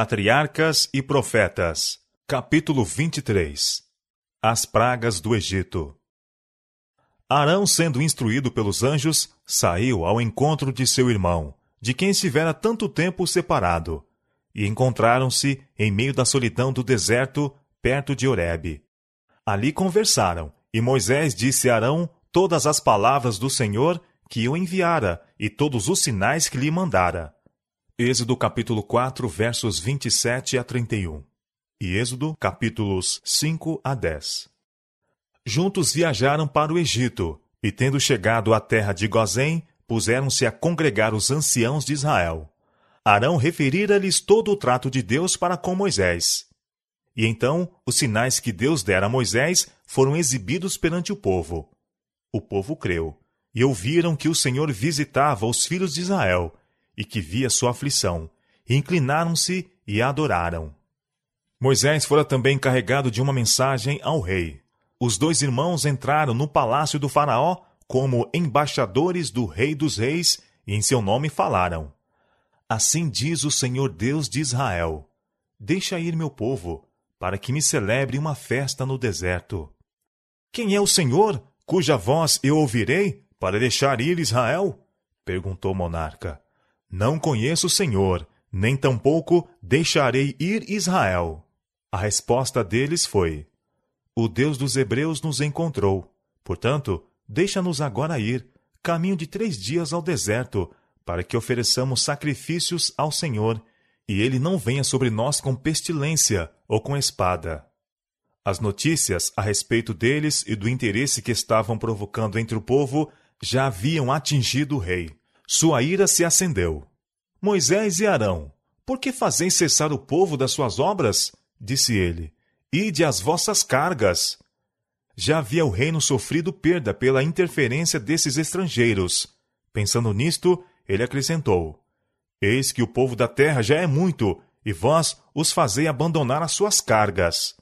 Patriarcas e Profetas, capítulo 23 As pragas do Egito. Arão, sendo instruído pelos anjos, saiu ao encontro de seu irmão, de quem estivera tanto tempo separado, e encontraram-se em meio da solidão do deserto, perto de Horebe. Ali conversaram, e Moisés disse a Arão todas as palavras do Senhor que o enviara e todos os sinais que lhe mandara. Êxodo capítulo 4, versos 27 a 31. E Êxodo capítulos 5 a 10. Juntos viajaram para o Egito, e tendo chegado à terra de Gozém, puseram-se a congregar os anciãos de Israel. Arão referira-lhes todo o trato de Deus para com Moisés. E então os sinais que Deus dera a Moisés foram exibidos perante o povo. O povo creu, e ouviram que o Senhor visitava os filhos de Israel, e que via sua aflição, e inclinaram-se e adoraram. Moisés fora também encarregado de uma mensagem ao rei. Os dois irmãos entraram no palácio do Faraó como embaixadores do Rei dos Reis e em seu nome falaram: Assim diz o Senhor Deus de Israel: Deixa ir meu povo, para que me celebre uma festa no deserto. Quem é o Senhor, cuja voz eu ouvirei, para deixar ir Israel? perguntou o monarca. Não conheço o Senhor, nem tampouco deixarei ir Israel. A resposta deles foi: O Deus dos Hebreus nos encontrou. Portanto, deixa-nos agora ir, caminho de três dias ao deserto, para que ofereçamos sacrifícios ao Senhor, e ele não venha sobre nós com pestilência ou com espada. As notícias a respeito deles e do interesse que estavam provocando entre o povo já haviam atingido o rei. Sua ira se acendeu. Moisés e Arão, por que fazeis cessar o povo das suas obras? Disse ele. Ide as vossas cargas. Já havia o reino sofrido perda pela interferência desses estrangeiros. Pensando nisto, ele acrescentou: Eis que o povo da terra já é muito, e vós os fazei abandonar as suas cargas.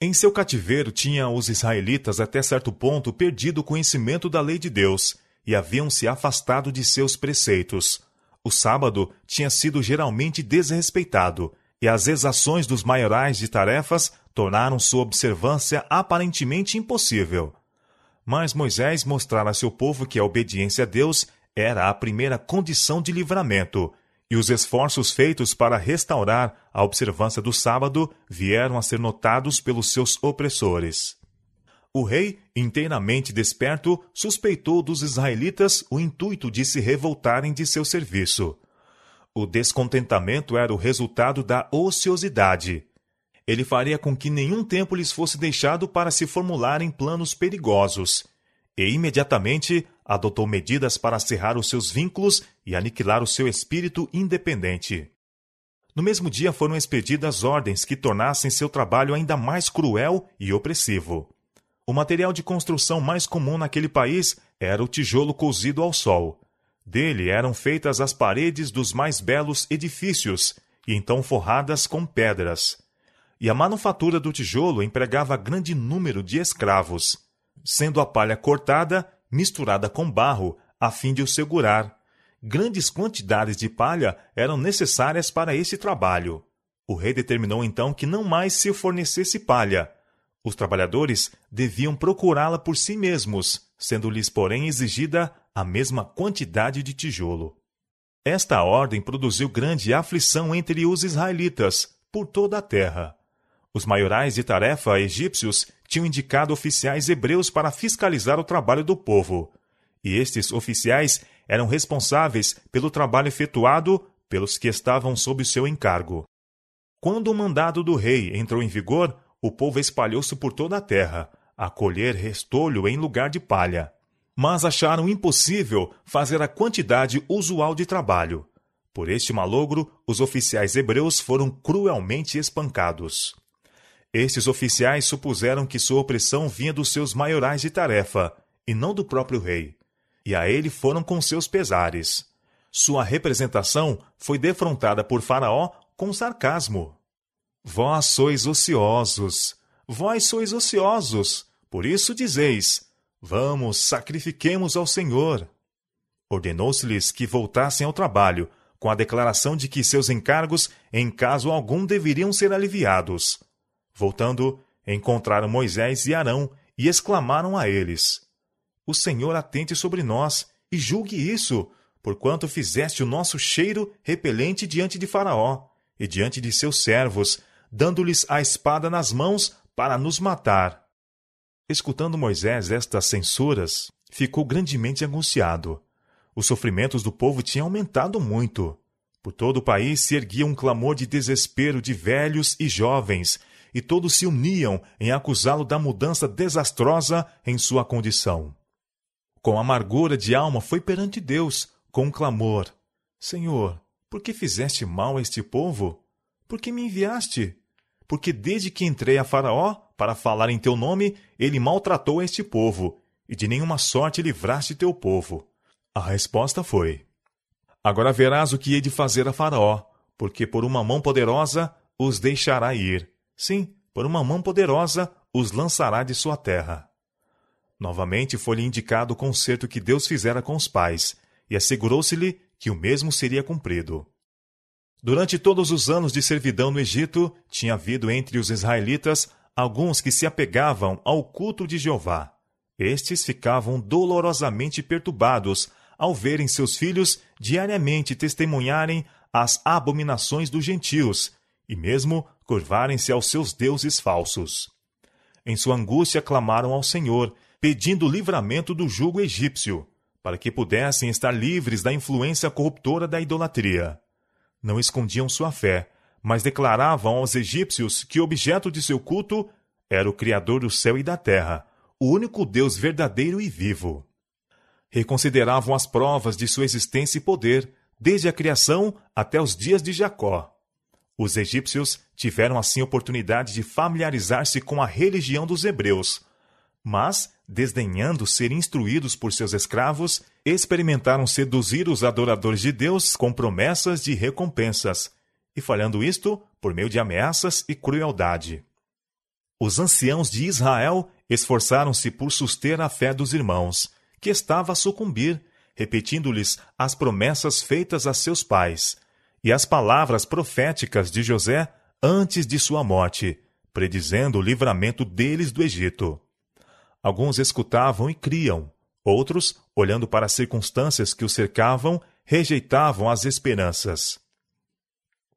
Em seu cativeiro tinham os israelitas até certo ponto perdido o conhecimento da lei de Deus e haviam se afastado de seus preceitos. O sábado tinha sido geralmente desrespeitado, e as exações dos maiorais de tarefas tornaram sua observância aparentemente impossível. Mas Moisés mostrara a seu povo que a obediência a Deus era a primeira condição de livramento, e os esforços feitos para restaurar a observância do sábado vieram a ser notados pelos seus opressores. O rei, inteiramente desperto, suspeitou dos israelitas o intuito de se revoltarem de seu serviço. O descontentamento era o resultado da ociosidade. Ele faria com que nenhum tempo lhes fosse deixado para se formularem planos perigosos, e imediatamente adotou medidas para cerrar os seus vínculos e aniquilar o seu espírito independente. No mesmo dia foram expedidas ordens que tornassem seu trabalho ainda mais cruel e opressivo. O material de construção mais comum naquele país era o tijolo cozido ao sol. Dele eram feitas as paredes dos mais belos edifícios, e então forradas com pedras. E a manufatura do tijolo empregava grande número de escravos, sendo a palha cortada, misturada com barro, a fim de o segurar. Grandes quantidades de palha eram necessárias para esse trabalho. O rei determinou então que não mais se fornecesse palha, os trabalhadores deviam procurá-la por si mesmos, sendo-lhes, porém, exigida a mesma quantidade de tijolo. Esta ordem produziu grande aflição entre os israelitas, por toda a terra. Os maiorais de tarefa egípcios tinham indicado oficiais hebreus para fiscalizar o trabalho do povo, e estes oficiais eram responsáveis pelo trabalho efetuado pelos que estavam sob seu encargo. Quando o mandado do rei entrou em vigor, o povo espalhou-se por toda a terra, a colher restolho em lugar de palha. Mas acharam impossível fazer a quantidade usual de trabalho. Por este malogro, os oficiais hebreus foram cruelmente espancados. Estes oficiais supuseram que sua opressão vinha dos seus maiorais de tarefa, e não do próprio rei. E a ele foram com seus pesares. Sua representação foi defrontada por Faraó com sarcasmo. Vós sois ociosos, vós sois ociosos, por isso dizeis: Vamos, sacrifiquemos ao Senhor. Ordenou-se-lhes que voltassem ao trabalho, com a declaração de que seus encargos, em caso algum, deveriam ser aliviados. Voltando, encontraram Moisés e Arão e exclamaram a eles: O Senhor atente sobre nós e julgue isso, porquanto fizeste o nosso cheiro repelente diante de Faraó e diante de seus servos, dando-lhes a espada nas mãos para nos matar. Escutando Moisés estas censuras, ficou grandemente angustiado. Os sofrimentos do povo tinham aumentado muito. Por todo o país se erguia um clamor de desespero de velhos e jovens, e todos se uniam em acusá-lo da mudança desastrosa em sua condição. Com amargura de alma foi perante Deus, com um clamor: Senhor, por que fizeste mal a este povo? Por que me enviaste? Porque desde que entrei a Faraó para falar em teu nome, ele maltratou este povo, e de nenhuma sorte livraste teu povo. A resposta foi: Agora verás o que hei de fazer a Faraó, porque por uma mão poderosa os deixará ir. Sim, por uma mão poderosa os lançará de sua terra. Novamente foi-lhe indicado o concerto que Deus fizera com os pais, e assegurou-se-lhe que o mesmo seria cumprido. Durante todos os anos de servidão no Egito, tinha havido entre os israelitas alguns que se apegavam ao culto de Jeová. Estes ficavam dolorosamente perturbados ao verem seus filhos diariamente testemunharem as abominações dos gentios e mesmo curvarem-se aos seus deuses falsos. Em sua angústia clamaram ao Senhor, pedindo livramento do jugo egípcio para que pudessem estar livres da influência corruptora da idolatria. Não escondiam sua fé, mas declaravam aos egípcios que o objeto de seu culto era o Criador do céu e da terra, o único Deus verdadeiro e vivo. Reconsideravam as provas de sua existência e poder, desde a criação até os dias de Jacó. Os egípcios tiveram assim oportunidade de familiarizar-se com a religião dos hebreus, mas, desdenhando ser instruídos por seus escravos, experimentaram seduzir os adoradores de Deus com promessas de recompensas, e falhando isto por meio de ameaças e crueldade. Os anciãos de Israel esforçaram-se por suster a fé dos irmãos, que estava a sucumbir, repetindo-lhes as promessas feitas a seus pais e as palavras proféticas de José antes de sua morte, predizendo o livramento deles do Egito. Alguns escutavam e criam, outros, olhando para as circunstâncias que o cercavam, rejeitavam as esperanças.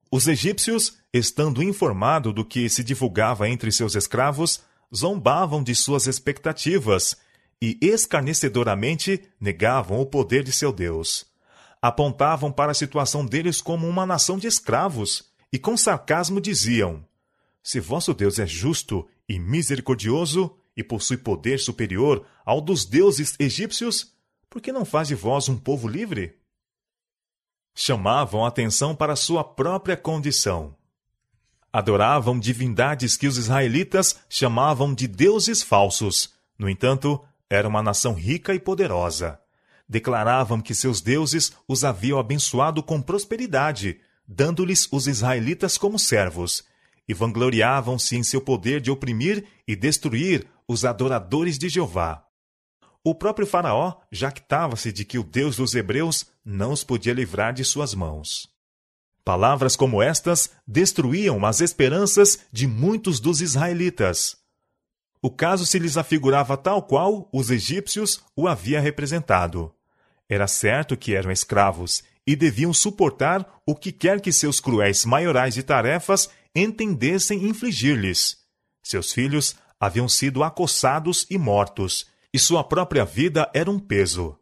Os egípcios, estando informados do que se divulgava entre seus escravos, zombavam de suas expectativas e escarnecedoramente negavam o poder de seu Deus. Apontavam para a situação deles como uma nação de escravos e com sarcasmo diziam: Se vosso Deus é justo e misericordioso, e possui poder superior ao dos deuses egípcios, por que não faz de vós um povo livre? Chamavam atenção para sua própria condição. Adoravam divindades que os israelitas chamavam de deuses falsos. No entanto, era uma nação rica e poderosa. Declaravam que seus deuses os haviam abençoado com prosperidade, dando-lhes os israelitas como servos, e vangloriavam-se em seu poder de oprimir e destruir os adoradores de Jeová. O próprio Faraó jactava-se de que o Deus dos Hebreus não os podia livrar de suas mãos. Palavras como estas destruíam as esperanças de muitos dos israelitas. O caso se lhes afigurava tal qual os egípcios o havia representado. Era certo que eram escravos e deviam suportar o que quer que seus cruéis maiorais de tarefas entendessem infligir-lhes. Seus filhos haviam sido acossados e mortos, e sua própria vida era um peso.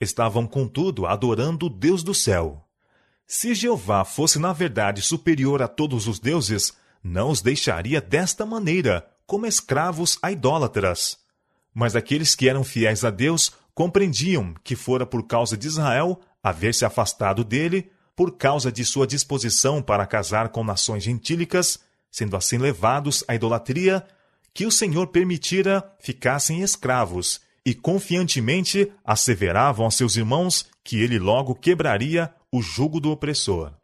Estavam, contudo, adorando o Deus do céu. Se Jeová fosse na verdade superior a todos os deuses, não os deixaria desta maneira, como escravos a idólatras. Mas aqueles que eram fiéis a Deus compreendiam que fora por causa de Israel haver se afastado dele, por causa de sua disposição para casar com nações gentílicas, sendo assim levados à idolatria que o Senhor permitira ficassem escravos, e confiantemente asseveravam a seus irmãos que ele logo quebraria o jugo do opressor.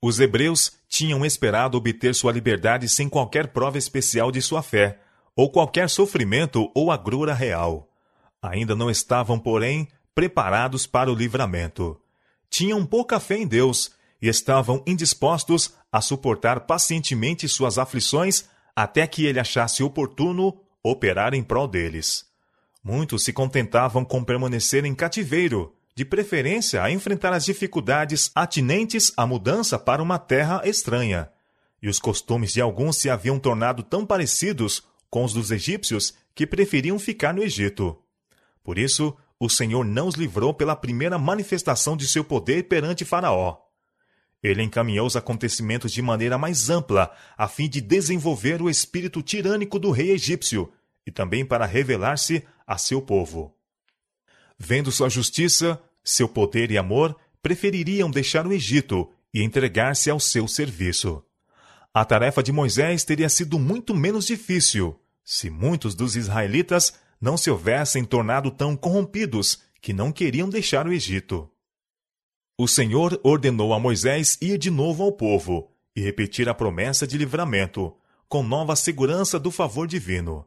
Os hebreus tinham esperado obter sua liberdade sem qualquer prova especial de sua fé, ou qualquer sofrimento ou agrura real. Ainda não estavam, porém, preparados para o livramento. tinham pouca fé em Deus e estavam indispostos a suportar pacientemente suas aflições até que ele achasse oportuno operar em prol deles. Muitos se contentavam com permanecer em cativeiro, de preferência a enfrentar as dificuldades atinentes à mudança para uma terra estranha. E os costumes de alguns se haviam tornado tão parecidos com os dos egípcios que preferiam ficar no Egito. Por isso, o Senhor não os livrou pela primeira manifestação de seu poder perante Faraó. Ele encaminhou os acontecimentos de maneira mais ampla, a fim de desenvolver o espírito tirânico do rei egípcio e também para revelar-se a seu povo. Vendo sua justiça, seu poder e amor, prefeririam deixar o Egito e entregar-se ao seu serviço. A tarefa de Moisés teria sido muito menos difícil se muitos dos israelitas não se houvessem tornado tão corrompidos que não queriam deixar o Egito. O Senhor ordenou a Moisés ir de novo ao povo e repetir a promessa de livramento, com nova segurança do favor divino.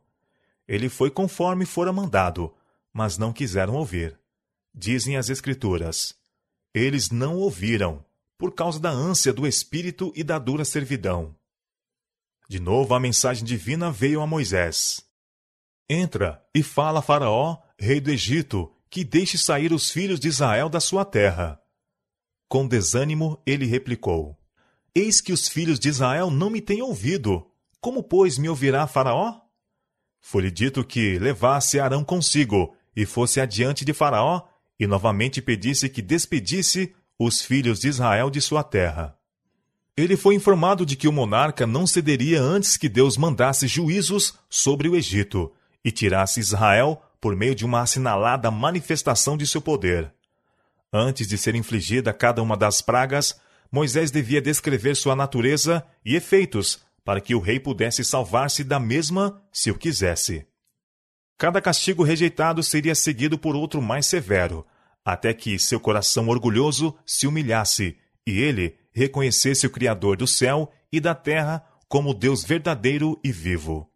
Ele foi conforme fora mandado, mas não quiseram ouvir. Dizem as Escrituras: Eles não ouviram, por causa da ânsia do espírito e da dura servidão. De novo a mensagem divina veio a Moisés: Entra e fala a Faraó, rei do Egito, que deixe sair os filhos de Israel da sua terra. Com desânimo, ele replicou: Eis que os filhos de Israel não me têm ouvido. Como, pois, me ouvirá Faraó? Foi-lhe dito que levasse Arão consigo e fosse adiante de Faraó e novamente pedisse que despedisse os filhos de Israel de sua terra. Ele foi informado de que o monarca não cederia antes que Deus mandasse juízos sobre o Egito e tirasse Israel por meio de uma assinalada manifestação de seu poder. Antes de ser infligida cada uma das pragas, Moisés devia descrever sua natureza e efeitos para que o rei pudesse salvar-se da mesma se o quisesse. Cada castigo rejeitado seria seguido por outro mais severo, até que seu coração orgulhoso se humilhasse e ele reconhecesse o Criador do céu e da terra como Deus verdadeiro e vivo.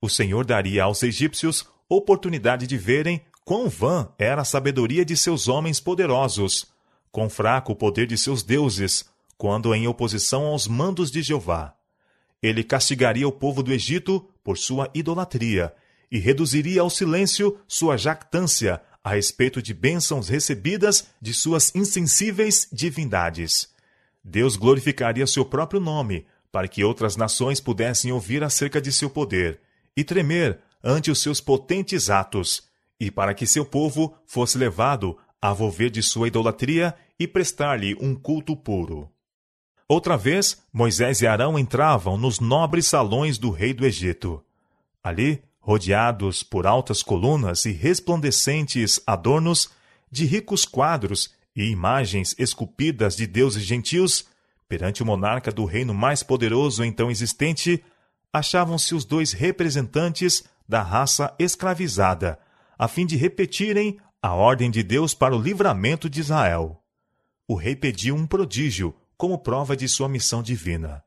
O Senhor daria aos egípcios oportunidade de verem quão vã era a sabedoria de seus homens poderosos, quão fraco o poder de seus deuses, quando em oposição aos mandos de Jeová. Ele castigaria o povo do Egito por sua idolatria e reduziria ao silêncio sua jactância a respeito de bênçãos recebidas de suas insensíveis divindades. Deus glorificaria seu próprio nome, para que outras nações pudessem ouvir acerca de seu poder e tremer ante os seus potentes atos, e para que seu povo fosse levado a volver de sua idolatria e prestar-lhe um culto puro. Outra vez, Moisés e Arão entravam nos nobres salões do rei do Egito. Ali, rodeados por altas colunas e resplandecentes adornos, de ricos quadros e imagens esculpidas de deuses gentios, perante o monarca do reino mais poderoso então existente, achavam-se os dois representantes da raça escravizada, a fim de repetirem a ordem de Deus para o livramento de Israel. O rei pediu um prodígio como prova de sua missão divina.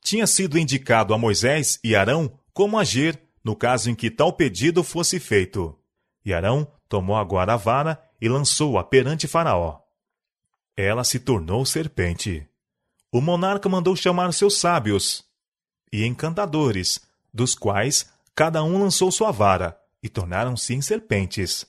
Tinha sido indicado a Moisés e Arão como agir no caso em que tal pedido fosse feito. E Arão tomou agora a vara e lançou-a perante Faraó. Ela se tornou serpente. O monarca mandou chamar seus sábios e encantadores, dos quais cada um lançou sua vara, e tornaram-se em serpentes.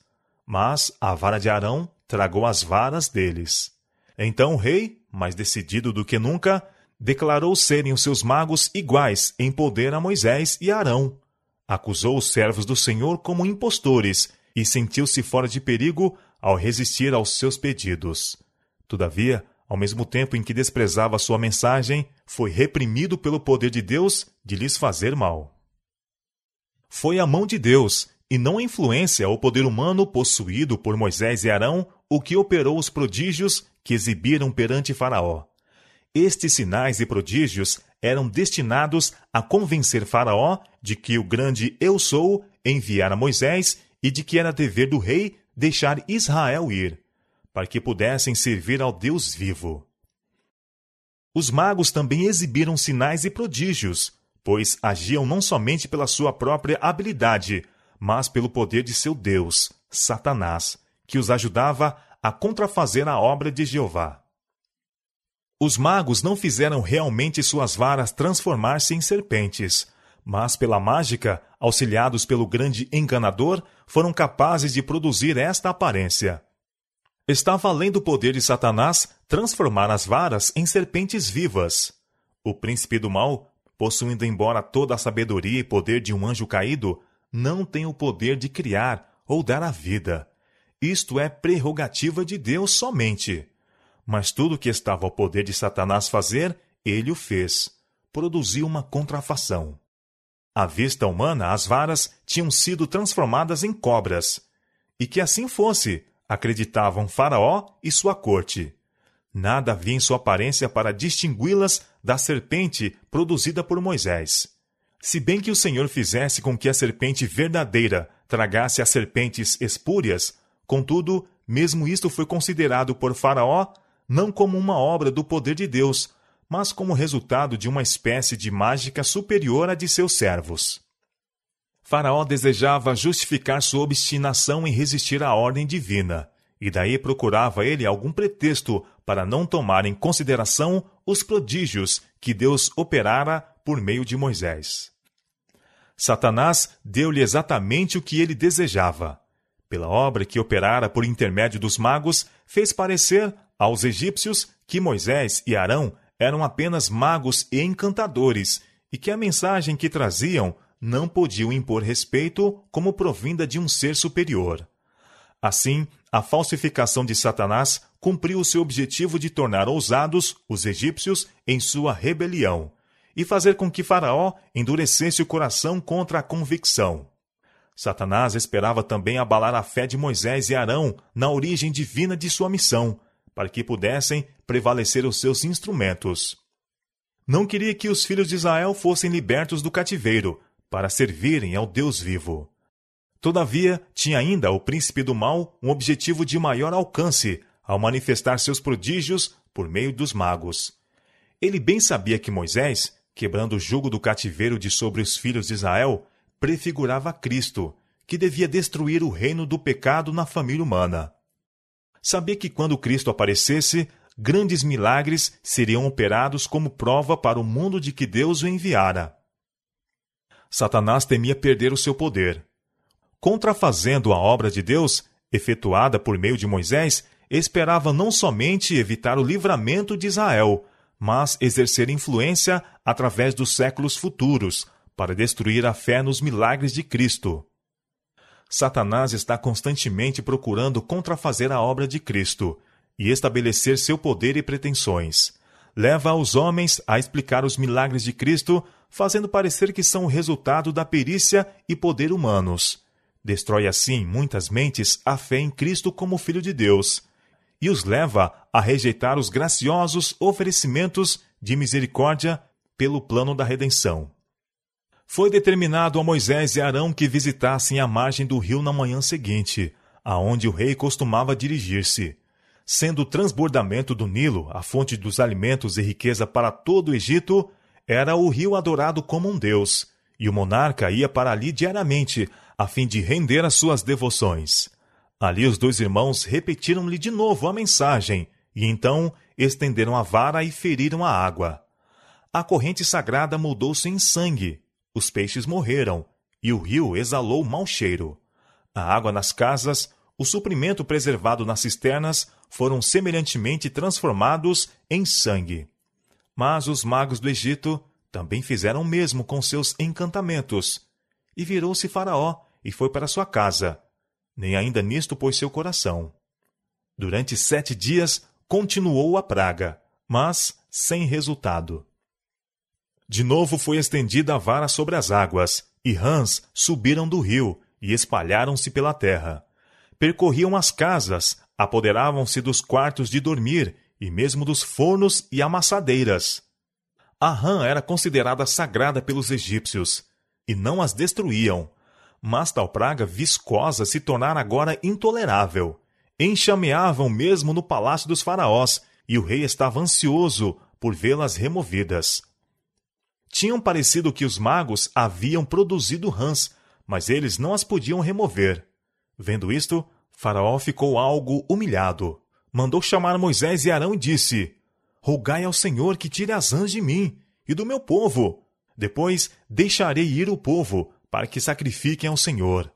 Mas a vara de Arão tragou as varas deles. Então o rei, mais decidido do que nunca, declarou serem os seus magos iguais em poder a Moisés e Arão. Acusou os servos do Senhor como impostores e sentiu-se fora de perigo ao resistir aos seus pedidos. Todavia, ao mesmo tempo em que desprezava sua mensagem, foi reprimido pelo poder de Deus de lhes fazer mal. Foi a mão de Deus, e não a influência ou poder humano possuído por Moisés e Arão, o que operou os prodígios que exibiram perante Faraó. Estes sinais e prodígios eram destinados a convencer Faraó de que o grande Eu Sou enviara Moisés e de que era dever do rei deixar Israel ir, para que pudessem servir ao Deus vivo. Os magos também exibiram sinais e prodígios, pois agiam não somente pela sua própria habilidade, mas pelo poder de seu Deus, Satanás, que os ajudava a contrafazer a obra de Jeová. Os magos não fizeram realmente suas varas transformar-se em serpentes, mas pela mágica, auxiliados pelo grande enganador, foram capazes de produzir esta aparência. Estava além do poder de Satanás transformar as varas em serpentes vivas. O príncipe do mal, possuindo embora toda a sabedoria e poder de um anjo caído, não tem o poder de criar ou dar a vida. Isto é prerrogativa de Deus somente. Mas tudo o que estava ao poder de Satanás fazer, ele o fez. Produziu uma contrafação. À vista humana, as varas tinham sido transformadas em cobras. E que assim fosse, acreditavam Faraó e sua corte. Nada havia em sua aparência para distingui-las da serpente produzida por Moisés. Se bem que o Senhor fizesse com que a serpente verdadeira tragasse as serpentes espúrias, contudo, mesmo isto foi considerado por Faraó não como uma obra do poder de Deus, mas como resultado de uma espécie de mágica superior à de seus servos. Faraó desejava justificar sua obstinação em resistir à ordem divina, e daí procurava ele algum pretexto para não tomar em consideração os prodígios que Deus operara por meio de Moisés. Satanás deu-lhe exatamente o que ele desejava. Pela obra que operara por intermédio dos magos, fez parecer aos egípcios que Moisés e Arão eram apenas magos e encantadores, e que a mensagem que traziam não podiam impor respeito como provinda de um ser superior. Assim, a falsificação de Satanás cumpriu o seu objetivo de tornar ousados os egípcios em sua rebelião e fazer com que Faraó endurecesse o coração contra a convicção. Satanás esperava também abalar a fé de Moisés e Arão na origem divina de sua missão, para que pudessem prevalecer os seus instrumentos. Não queria que os filhos de Israel fossem libertos do cativeiro, para servirem ao Deus vivo. Todavia, tinha ainda o príncipe do mal um objetivo de maior alcance ao manifestar seus prodígios por meio dos magos. Ele bem sabia que Moisés, quebrando o jugo do cativeiro de sobre os filhos de Israel, prefigurava Cristo, que devia destruir o reino do pecado na família humana sabia que quando Cristo aparecesse, grandes milagres seriam operados como prova para o mundo de que Deus o enviara. Satanás temia perder o seu poder. Contrafazendo a obra de Deus, efetuada por meio de Moisés, esperava não somente evitar o livramento de Israel, mas exercer influência através dos séculos futuros, para destruir a fé nos milagres de Cristo. Satanás está constantemente procurando contrafazer a obra de Cristo e estabelecer seu poder e pretensões. Leva os homens a explicar os milagres de Cristo, fazendo parecer que são o resultado da perícia e poder humanos. Destrói assim muitas mentes a fé em Cristo como Filho de Deus e os leva a rejeitar os graciosos oferecimentos de misericórdia pelo plano da redenção. Foi determinado a Moisés e Arão que visitassem a margem do rio na manhã seguinte, aonde o rei costumava dirigir-se. Sendo o transbordamento do Nilo a fonte dos alimentos e riqueza para todo o Egito, era o rio adorado como um deus, e o monarca ia para ali diariamente, a fim de render as suas devoções. Ali os dois irmãos repetiram-lhe de novo a mensagem, e então estenderam a vara e feriram a água. A corrente sagrada mudou-se em sangue, os peixes morreram, e o rio exalou mau cheiro. A água nas casas, o suprimento preservado nas cisternas foram semelhantemente transformados em sangue. Mas os magos do Egito também fizeram o mesmo com seus encantamentos. E virou-se Faraó e foi para sua casa. Nem ainda nisto pôs seu coração. Durante sete dias continuou a praga, mas sem resultado. De novo foi estendida a vara sobre as águas, e rãs subiram do rio e espalharam-se pela terra. Percorriam as casas, apoderavam-se dos quartos de dormir e mesmo dos fornos e amassadeiras. A rã era considerada sagrada pelos egípcios, e não as destruíam. Mas tal praga viscosa se tornara agora intolerável. Enxameavam mesmo no palácio dos faraós, e o rei estava ansioso por vê-las removidas. Tinham parecido que os magos haviam produzido rãs, mas eles não as podiam remover. Vendo isto, Faraó ficou algo humilhado. mandou chamar Moisés e Arão e disse: Rogai ao Senhor que tire as rãs de mim e do meu povo. Depois deixarei ir o povo, para que sacrifiquem ao Senhor.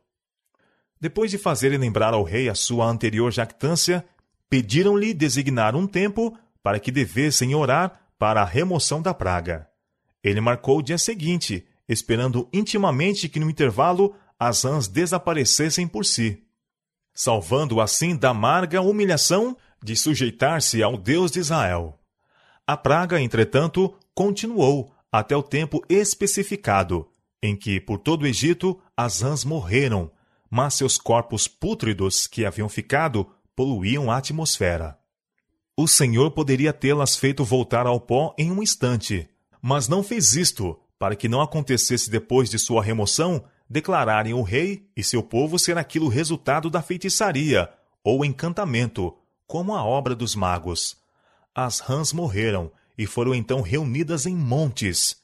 Depois de fazerem lembrar ao rei a sua anterior jactância, pediram-lhe designar um tempo para que devessem orar para a remoção da praga. Ele marcou o dia seguinte, esperando intimamente que no intervalo as rãs desaparecessem por si, salvando assim da amarga humilhação de sujeitar-se ao Deus de Israel. A praga, entretanto, continuou até o tempo especificado, em que por todo o Egito as rãs morreram, mas seus corpos pútridos que haviam ficado poluíam a atmosfera. O Senhor poderia tê-las feito voltar ao pó em um instante, mas não fez isto, para que não acontecesse depois de sua remoção declararem o rei e seu povo ser aquilo resultado da feitiçaria ou encantamento, como a obra dos magos. As rãs morreram e foram então reunidas em montes.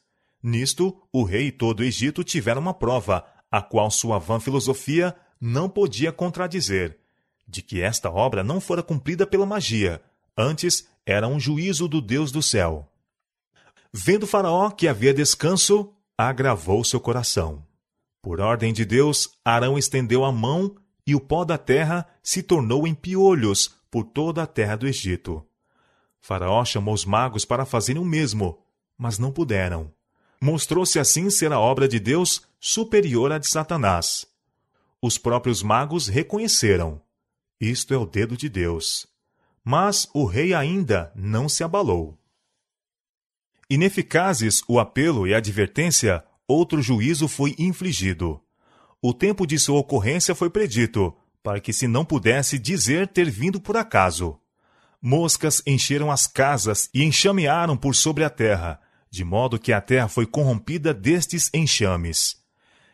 Nisto, o rei e todo o Egito tiveram uma prova, a qual sua vã filosofia não podia contradizer, de que esta obra não fora cumprida pela magia, Antes, era um juízo do Deus do céu. Vendo Faraó que havia descanso, agravou seu coração. Por ordem de Deus, Arão estendeu a mão e o pó da terra se tornou em piolhos por toda a terra do Egito. Faraó chamou os magos para fazerem o mesmo, mas não puderam. Mostrou-se assim ser a obra de Deus superior à de Satanás. Os próprios magos reconheceram: isto é o dedo de Deus. Mas o rei ainda não se abalou. Ineficazes o apelo e a advertência, outro juízo foi infligido. O tempo de sua ocorrência foi predito, para que se não pudesse dizer ter vindo por acaso. Moscas encheram as casas e enxamearam por sobre a terra, de modo que a terra foi corrompida destes enxames.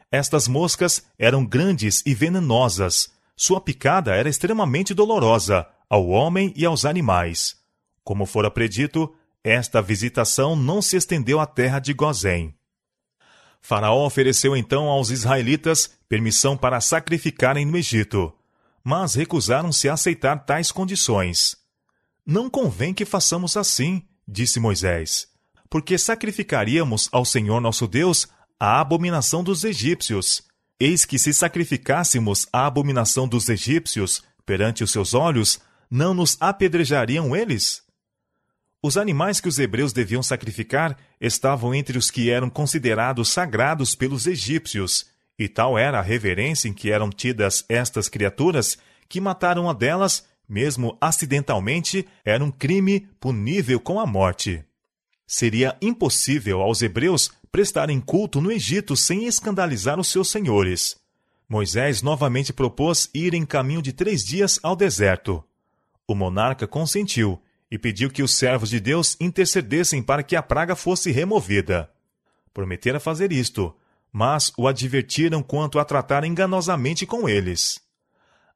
Estas moscas eram grandes e venenosas. Sua picada era extremamente dolorosa, ao homem e aos animais. Como fora predito, esta visitação não se estendeu à terra de Gozém. Faraó ofereceu então aos israelitas permissão para sacrificarem no Egito, mas recusaram-se a aceitar tais condições. Não convém que façamos assim, disse Moisés, porque sacrificaríamos ao Senhor nosso Deus a abominação dos egípcios. Eis que se sacrificássemos a abominação dos egípcios perante os seus olhos, não nos apedrejariam eles? Os animais que os hebreus deviam sacrificar estavam entre os que eram considerados sagrados pelos egípcios, e tal era a reverência em que eram tidas estas criaturas que mataram a delas, mesmo acidentalmente, era um crime punível com a morte. Seria impossível aos hebreus prestarem culto no Egito sem escandalizar os seus senhores. Moisés novamente propôs ir em caminho de três dias ao deserto. O monarca consentiu e pediu que os servos de Deus intercedessem para que a praga fosse removida. Prometera fazer isto, mas o advertiram quanto a tratar enganosamente com eles.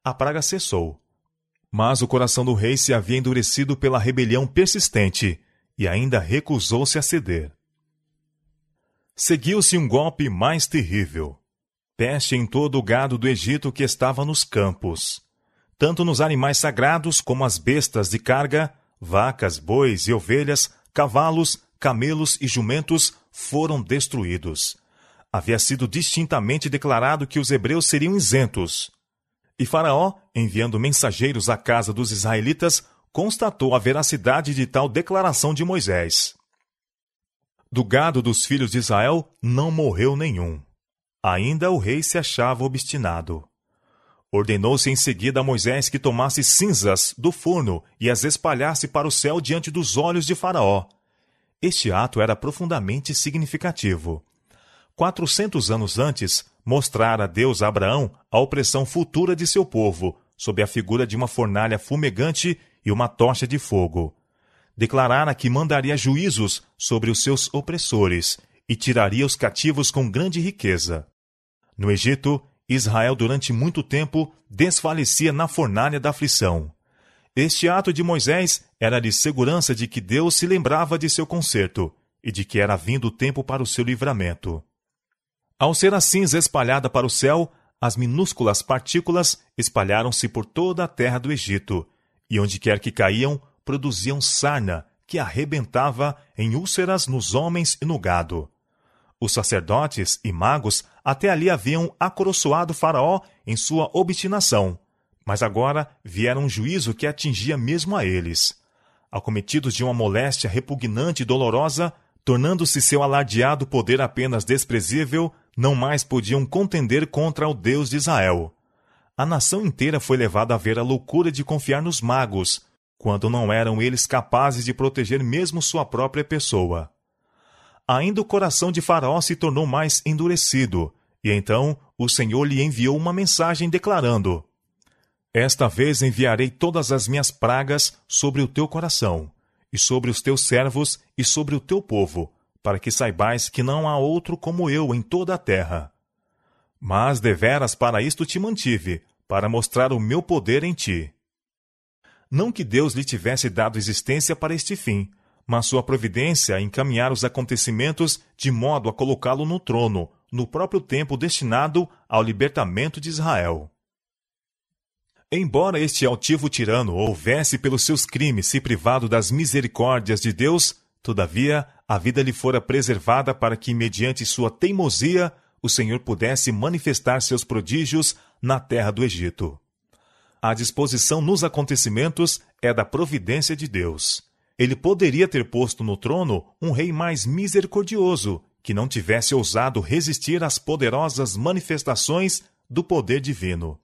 A praga cessou. Mas o coração do rei se havia endurecido pela rebelião persistente e ainda recusou-se a ceder. Seguiu-se um golpe mais terrível. Peste em todo o gado do Egito que estava nos campos tanto nos animais sagrados como as bestas de carga, vacas, bois e ovelhas, cavalos, camelos e jumentos foram destruídos. Havia sido distintamente declarado que os hebreus seriam isentos. E Faraó, enviando mensageiros à casa dos israelitas, constatou a veracidade de tal declaração de Moisés. Do gado dos filhos de Israel não morreu nenhum. Ainda o rei se achava obstinado. Ordenou-se em seguida a Moisés que tomasse cinzas do forno e as espalhasse para o céu diante dos olhos de Faraó. Este ato era profundamente significativo. Quatrocentos anos antes, mostrara Deus a Abraão a opressão futura de seu povo, sob a figura de uma fornalha fumegante e uma tocha de fogo. Declarara que mandaria juízos sobre os seus opressores e tiraria os cativos com grande riqueza. No Egito, Israel durante muito tempo desfalecia na fornalha da aflição. Este ato de Moisés era de segurança de que Deus se lembrava de seu conserto e de que era vindo o tempo para o seu livramento. Ao ser a cinza espalhada para o céu, as minúsculas partículas espalharam-se por toda a terra do Egito, e onde quer que caíam, produziam sarna que arrebentava em úlceras nos homens e no gado. Os sacerdotes e magos até ali haviam acoroçoado Faraó em sua obstinação, mas agora viera um juízo que atingia mesmo a eles. Acometidos de uma moléstia repugnante e dolorosa, tornando-se seu alardeado poder apenas desprezível, não mais podiam contender contra o Deus de Israel. A nação inteira foi levada a ver a loucura de confiar nos magos, quando não eram eles capazes de proteger mesmo sua própria pessoa. Ainda o coração de Faraó se tornou mais endurecido, e então o Senhor lhe enviou uma mensagem declarando: Esta vez enviarei todas as minhas pragas sobre o teu coração, e sobre os teus servos e sobre o teu povo, para que saibais que não há outro como eu em toda a terra. Mas deveras para isto te mantive, para mostrar o meu poder em ti. Não que Deus lhe tivesse dado existência para este fim, mas sua providência encaminhar os acontecimentos de modo a colocá-lo no trono, no próprio tempo destinado ao libertamento de Israel. Embora este altivo tirano houvesse pelos seus crimes se privado das misericórdias de Deus, todavia a vida lhe fora preservada para que, mediante sua teimosia, o Senhor pudesse manifestar seus prodígios na terra do Egito. A disposição nos acontecimentos é da providência de Deus. Ele poderia ter posto no trono um rei mais misericordioso, que não tivesse ousado resistir às poderosas manifestações do poder divino.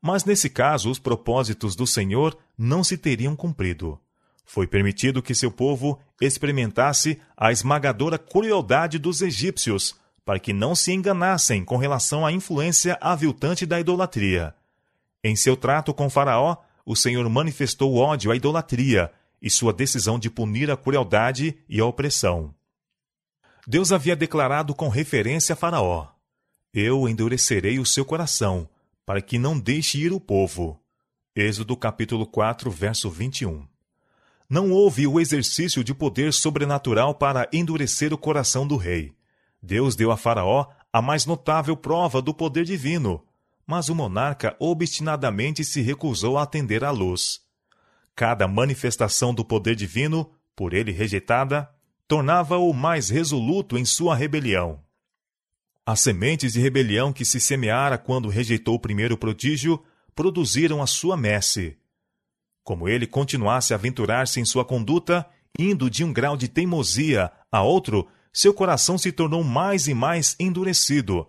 Mas nesse caso, os propósitos do Senhor não se teriam cumprido. Foi permitido que seu povo experimentasse a esmagadora crueldade dos egípcios, para que não se enganassem com relação à influência aviltante da idolatria. Em seu trato com Faraó, o Senhor manifestou ódio à idolatria e sua decisão de punir a crueldade e a opressão. Deus havia declarado com referência a Faraó: Eu endurecerei o seu coração, para que não deixe ir o povo. Êxodo capítulo 4, verso 21. Não houve o exercício de poder sobrenatural para endurecer o coração do rei. Deus deu a Faraó a mais notável prova do poder divino, mas o monarca obstinadamente se recusou a atender à luz. Cada manifestação do poder divino, por ele rejeitada, tornava-o mais resoluto em sua rebelião. As sementes de rebelião que se semeara quando rejeitou o primeiro prodígio produziram a sua messe. Como ele continuasse a aventurar-se em sua conduta, indo de um grau de teimosia a outro, seu coração se tornou mais e mais endurecido,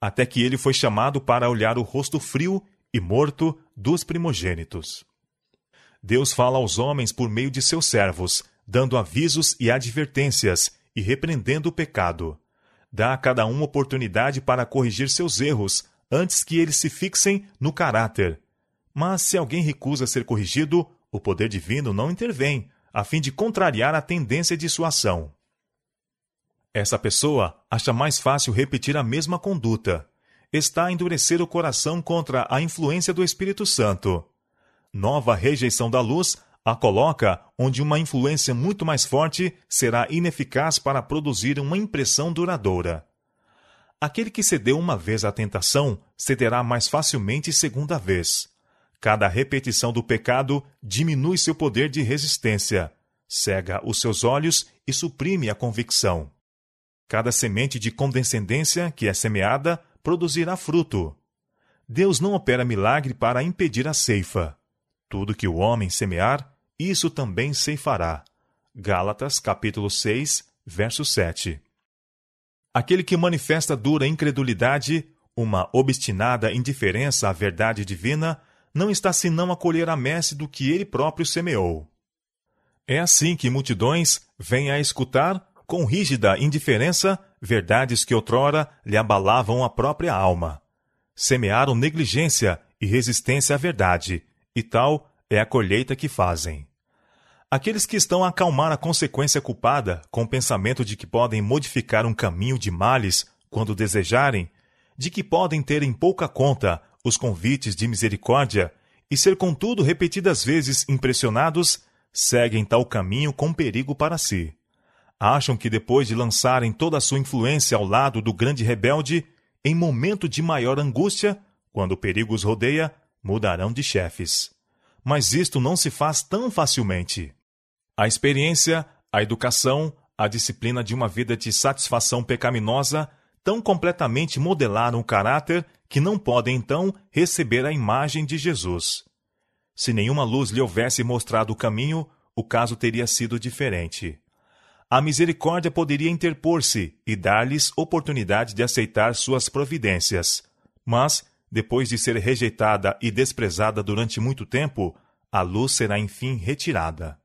até que ele foi chamado para olhar o rosto frio e morto dos primogênitos. Deus fala aos homens por meio de seus servos, dando avisos e advertências e repreendendo o pecado. Dá a cada um oportunidade para corrigir seus erros antes que eles se fixem no caráter. Mas se alguém recusa ser corrigido, o poder divino não intervém, a fim de contrariar a tendência de sua ação. Essa pessoa acha mais fácil repetir a mesma conduta. Está a endurecer o coração contra a influência do Espírito Santo. Nova rejeição da luz a coloca onde uma influência muito mais forte será ineficaz para produzir uma impressão duradoura. Aquele que cedeu uma vez à tentação cederá mais facilmente segunda vez. Cada repetição do pecado diminui seu poder de resistência, cega os seus olhos e suprime a convicção. Cada semente de condescendência que é semeada produzirá fruto. Deus não opera milagre para impedir a ceifa. Tudo que o homem semear, isso também ceifará. Gálatas capítulo 6, verso 7. Aquele que manifesta dura incredulidade, uma obstinada indiferença à verdade divina, não está senão a colher a messe do que ele próprio semeou. É assim que multidões vêm a escutar com rígida indiferença verdades que outrora lhe abalavam a própria alma. Semearam negligência e resistência à verdade, e tal é a colheita que fazem. Aqueles que estão a acalmar a consequência culpada com o pensamento de que podem modificar um caminho de males quando desejarem, de que podem ter em pouca conta os convites de misericórdia e ser, contudo, repetidas vezes impressionados, seguem tal caminho com perigo para si. Acham que depois de lançarem toda a sua influência ao lado do grande rebelde, em momento de maior angústia, quando o perigo os rodeia, mudarão de chefes. mas isto não se faz tão facilmente. A experiência, a educação, a disciplina de uma vida de satisfação pecaminosa tão completamente modelaram o caráter que não podem então receber a imagem de Jesus. Se nenhuma luz lhe houvesse mostrado o caminho, o caso teria sido diferente. A misericórdia poderia interpor-se e dar-lhes oportunidade de aceitar suas providências. Mas, depois de ser rejeitada e desprezada durante muito tempo, a luz será enfim retirada.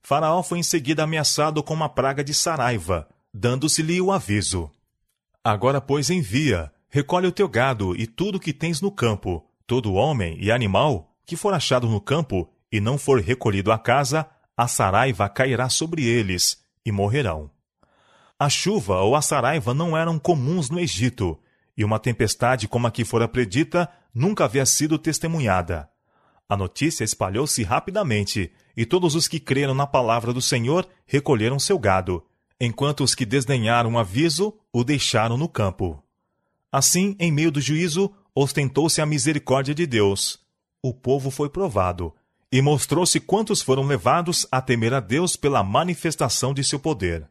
Faraó foi em seguida ameaçado com uma praga de saraiva, dando-se-lhe o aviso: Agora, pois, envia, recolhe o teu gado e tudo o que tens no campo, todo homem e animal que for achado no campo e não for recolhido à casa, a saraiva cairá sobre eles e morrerão. A chuva ou a saraiva não eram comuns no Egito, e uma tempestade como a que fora predita nunca havia sido testemunhada. A notícia espalhou-se rapidamente, e todos os que creram na palavra do Senhor recolheram seu gado, enquanto os que desdenharam o aviso o deixaram no campo. Assim, em meio do juízo, ostentou-se a misericórdia de Deus. O povo foi provado, e mostrou-se quantos foram levados a temer a Deus pela manifestação de seu poder.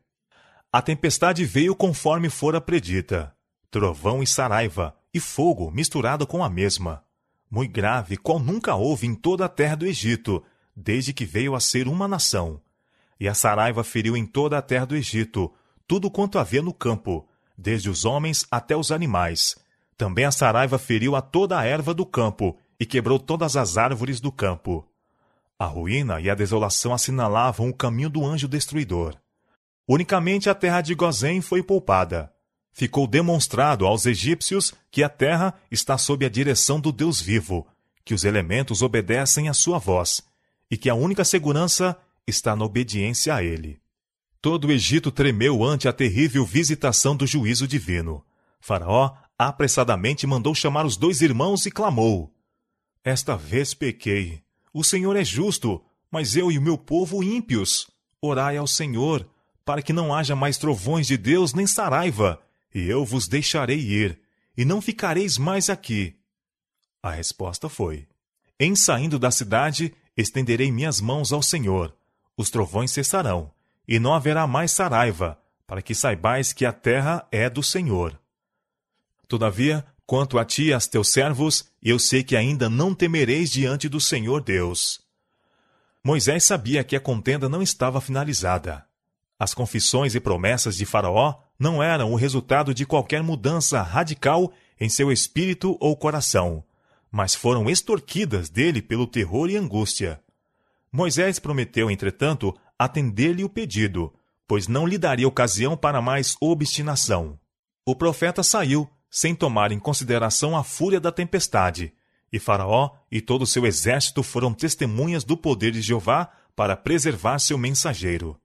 A tempestade veio conforme fora predita: trovão e saraiva, e fogo misturado com a mesma. Muito grave, qual nunca houve em toda a terra do Egito, desde que veio a ser uma nação. E a saraiva feriu em toda a terra do Egito, tudo quanto havia no campo, desde os homens até os animais. Também a saraiva feriu a toda a erva do campo, e quebrou todas as árvores do campo. A ruína e a desolação assinalavam o caminho do anjo destruidor. Unicamente a terra de Gozém foi poupada. Ficou demonstrado aos egípcios que a terra está sob a direção do Deus vivo, que os elementos obedecem à sua voz, e que a única segurança está na obediência a ele. Todo o Egito tremeu ante a terrível visitação do juízo divino. Faraó apressadamente mandou chamar os dois irmãos e clamou: Esta vez pequei o Senhor é justo, mas eu e o meu povo ímpios. Orai ao Senhor, para que não haja mais trovões de Deus nem saraiva, e eu vos deixarei ir, e não ficareis mais aqui. A resposta foi: Em saindo da cidade, estenderei minhas mãos ao Senhor. Os trovões cessarão, e não haverá mais saraiva, para que saibais que a terra é do Senhor. Todavia, Quanto a ti e a teus servos, eu sei que ainda não temereis diante do Senhor Deus. Moisés sabia que a contenda não estava finalizada. As confissões e promessas de Faraó não eram o resultado de qualquer mudança radical em seu espírito ou coração, mas foram extorquidas dele pelo terror e angústia. Moisés prometeu, entretanto, atender-lhe o pedido, pois não lhe daria ocasião para mais obstinação. O profeta saiu sem tomar em consideração a fúria da tempestade. E Faraó e todo o seu exército foram testemunhas do poder de Jeová para preservar seu mensageiro.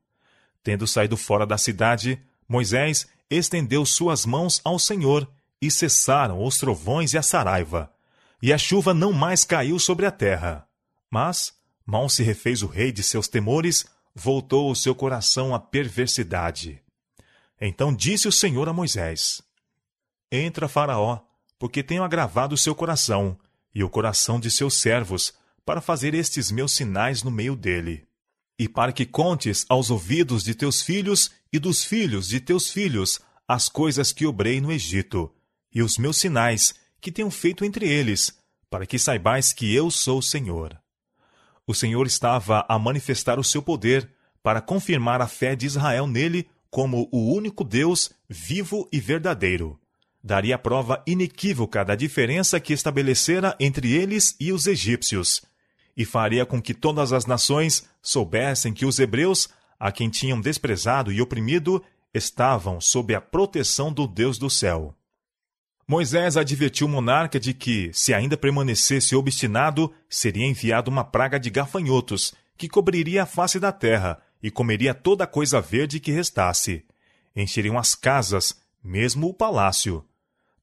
Tendo saído fora da cidade, Moisés estendeu suas mãos ao Senhor, e cessaram os trovões e a saraiva. E a chuva não mais caiu sobre a terra. Mas, mal se refez o rei de seus temores, voltou o seu coração à perversidade. Então disse o Senhor a Moisés: Entra, Faraó, porque tenho agravado o seu coração e o coração de seus servos, para fazer estes meus sinais no meio dele. E para que contes aos ouvidos de teus filhos e dos filhos de teus filhos as coisas que obrei no Egito, e os meus sinais que tenho feito entre eles, para que saibais que eu sou o Senhor. O Senhor estava a manifestar o seu poder para confirmar a fé de Israel nele como o único Deus vivo e verdadeiro daria prova inequívoca da diferença que estabelecera entre eles e os egípcios, e faria com que todas as nações soubessem que os hebreus, a quem tinham desprezado e oprimido, estavam sob a proteção do Deus do céu. Moisés advertiu o monarca de que, se ainda permanecesse obstinado, seria enviado uma praga de gafanhotos, que cobriria a face da terra e comeria toda coisa verde que restasse. Encheriam as casas, mesmo o palácio.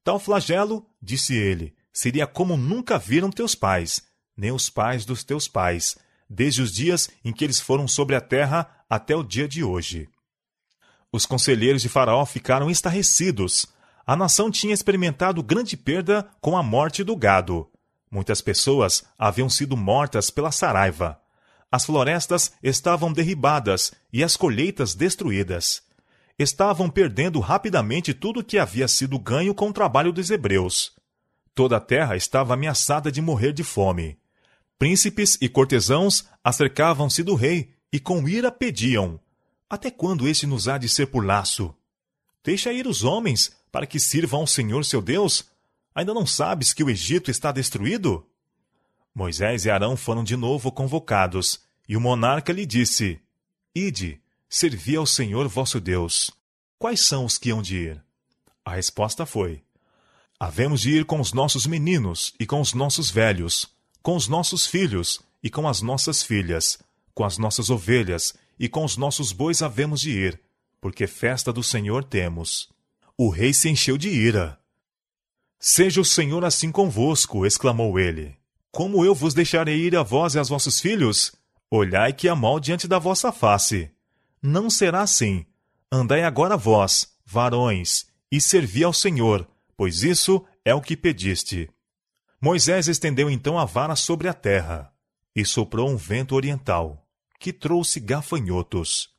Tal flagelo, disse ele, seria como nunca viram teus pais, nem os pais dos teus pais, desde os dias em que eles foram sobre a terra até o dia de hoje. Os conselheiros de Faraó ficaram estarrecidos. A nação tinha experimentado grande perda com a morte do gado. Muitas pessoas haviam sido mortas pela saraiva. As florestas estavam derribadas e as colheitas destruídas. Estavam perdendo rapidamente tudo que havia sido ganho com o trabalho dos hebreus. Toda a terra estava ameaçada de morrer de fome. Príncipes e cortesãos acercavam-se do rei e com ira pediam: Até quando este nos há de ser por laço? Deixa ir os homens para que sirvam ao Senhor seu Deus. Ainda não sabes que o Egito está destruído? Moisés e Arão foram de novo convocados, e o monarca lhe disse: Ide, servi ao Senhor vosso Deus. Quais são os que hão de ir? A resposta foi: Havemos de ir com os nossos meninos e com os nossos velhos, com os nossos filhos e com as nossas filhas, com as nossas ovelhas e com os nossos bois havemos de ir, porque festa do Senhor temos. O rei se encheu de ira. Seja o Senhor assim convosco, exclamou ele. Como eu vos deixarei ir a vós e aos vossos filhos? Olhai que há mal diante da vossa face. Não será assim. Andai agora vós, varões, e servi ao Senhor, pois isso é o que pediste. Moisés estendeu então a vara sobre a terra, e soprou um vento oriental, que trouxe gafanhotos.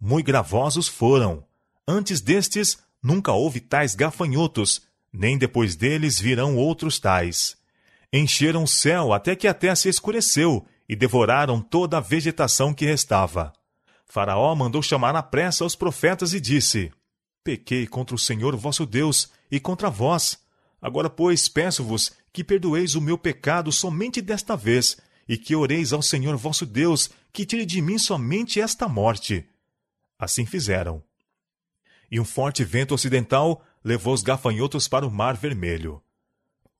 Muito gravosos foram. Antes destes, nunca houve tais gafanhotos, nem depois deles virão outros tais. Encheram o céu até que a terra se escureceu, e devoraram toda a vegetação que restava. Faraó mandou chamar à pressa os profetas e disse: Pequei contra o Senhor vosso Deus e contra vós. Agora, pois, peço-vos que perdoeis o meu pecado somente desta vez, e que oreis ao Senhor vosso Deus, que tire de mim somente esta morte. Assim fizeram. E um forte vento ocidental levou os gafanhotos para o Mar Vermelho.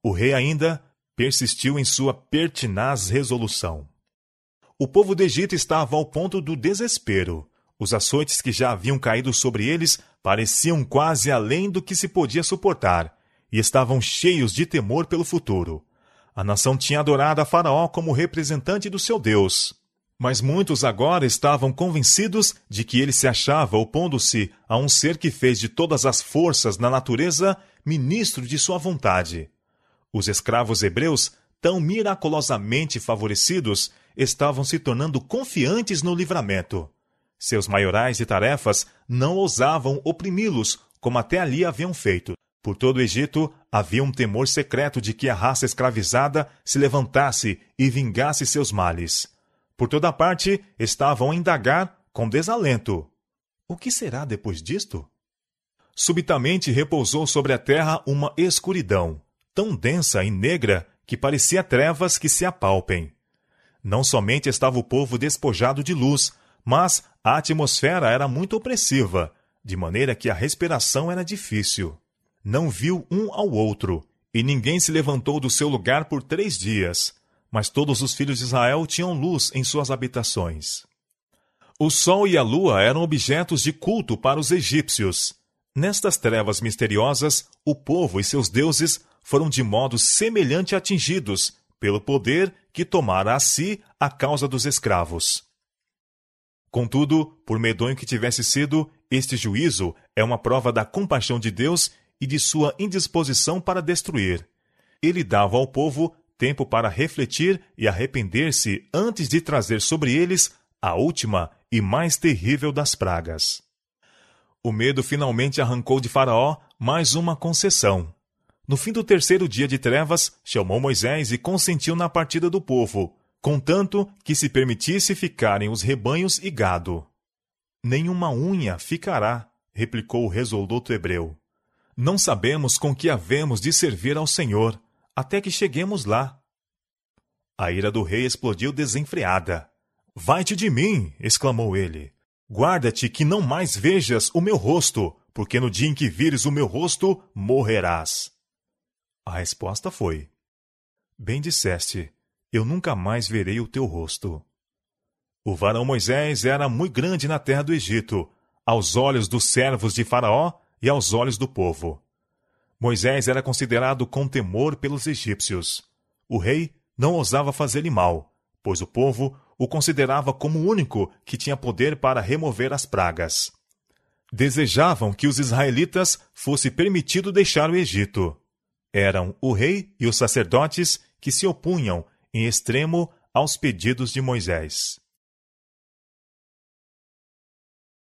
O rei ainda persistiu em sua pertinaz resolução. O povo do Egito estava ao ponto do desespero. Os açoites que já haviam caído sobre eles pareciam quase além do que se podia suportar, e estavam cheios de temor pelo futuro. A nação tinha adorado a Faraó como representante do seu Deus. Mas muitos agora estavam convencidos de que ele se achava opondo-se a um ser que fez de todas as forças na natureza ministro de sua vontade. Os escravos hebreus, tão miraculosamente favorecidos, estavam se tornando confiantes no livramento. Seus maiorais de tarefas não ousavam oprimi-los, como até ali haviam feito. Por todo o Egito havia um temor secreto de que a raça escravizada se levantasse e vingasse seus males. Por toda parte estavam a indagar com desalento: O que será depois disto? Subitamente repousou sobre a terra uma escuridão, tão densa e negra que parecia trevas que se apalpem. Não somente estava o povo despojado de luz, mas a atmosfera era muito opressiva, de maneira que a respiração era difícil. Não viu um ao outro, e ninguém se levantou do seu lugar por três dias. Mas todos os filhos de Israel tinham luz em suas habitações. O sol e a lua eram objetos de culto para os egípcios. Nestas trevas misteriosas, o povo e seus deuses foram de modo semelhante atingidos pelo poder que tomara a si a causa dos escravos. Contudo, por medonho que tivesse sido, este juízo é uma prova da compaixão de Deus e de sua indisposição para destruir. Ele dava ao povo tempo para refletir e arrepender-se antes de trazer sobre eles a última e mais terrível das pragas. O medo finalmente arrancou de Faraó mais uma concessão. No fim do terceiro dia de trevas, chamou Moisés e consentiu na partida do povo, contanto que se permitisse ficarem os rebanhos e gado. Nenhuma unha ficará, replicou o resoluto hebreu. Não sabemos com que havemos de servir ao Senhor, até que cheguemos lá. A ira do rei explodiu desenfreada. Vai-te de mim! exclamou ele. Guarda-te que não mais vejas o meu rosto, porque no dia em que vires o meu rosto, morrerás. A resposta foi: Bem disseste, eu nunca mais verei o teu rosto. O varão Moisés era muito grande na terra do Egito, aos olhos dos servos de Faraó e aos olhos do povo. Moisés era considerado com temor pelos egípcios. O rei não ousava fazer-lhe mal, pois o povo o considerava como o único que tinha poder para remover as pragas. Desejavam que os israelitas fosse permitido deixar o Egito. Eram o rei e os sacerdotes que se opunham, em extremo, aos pedidos de Moisés.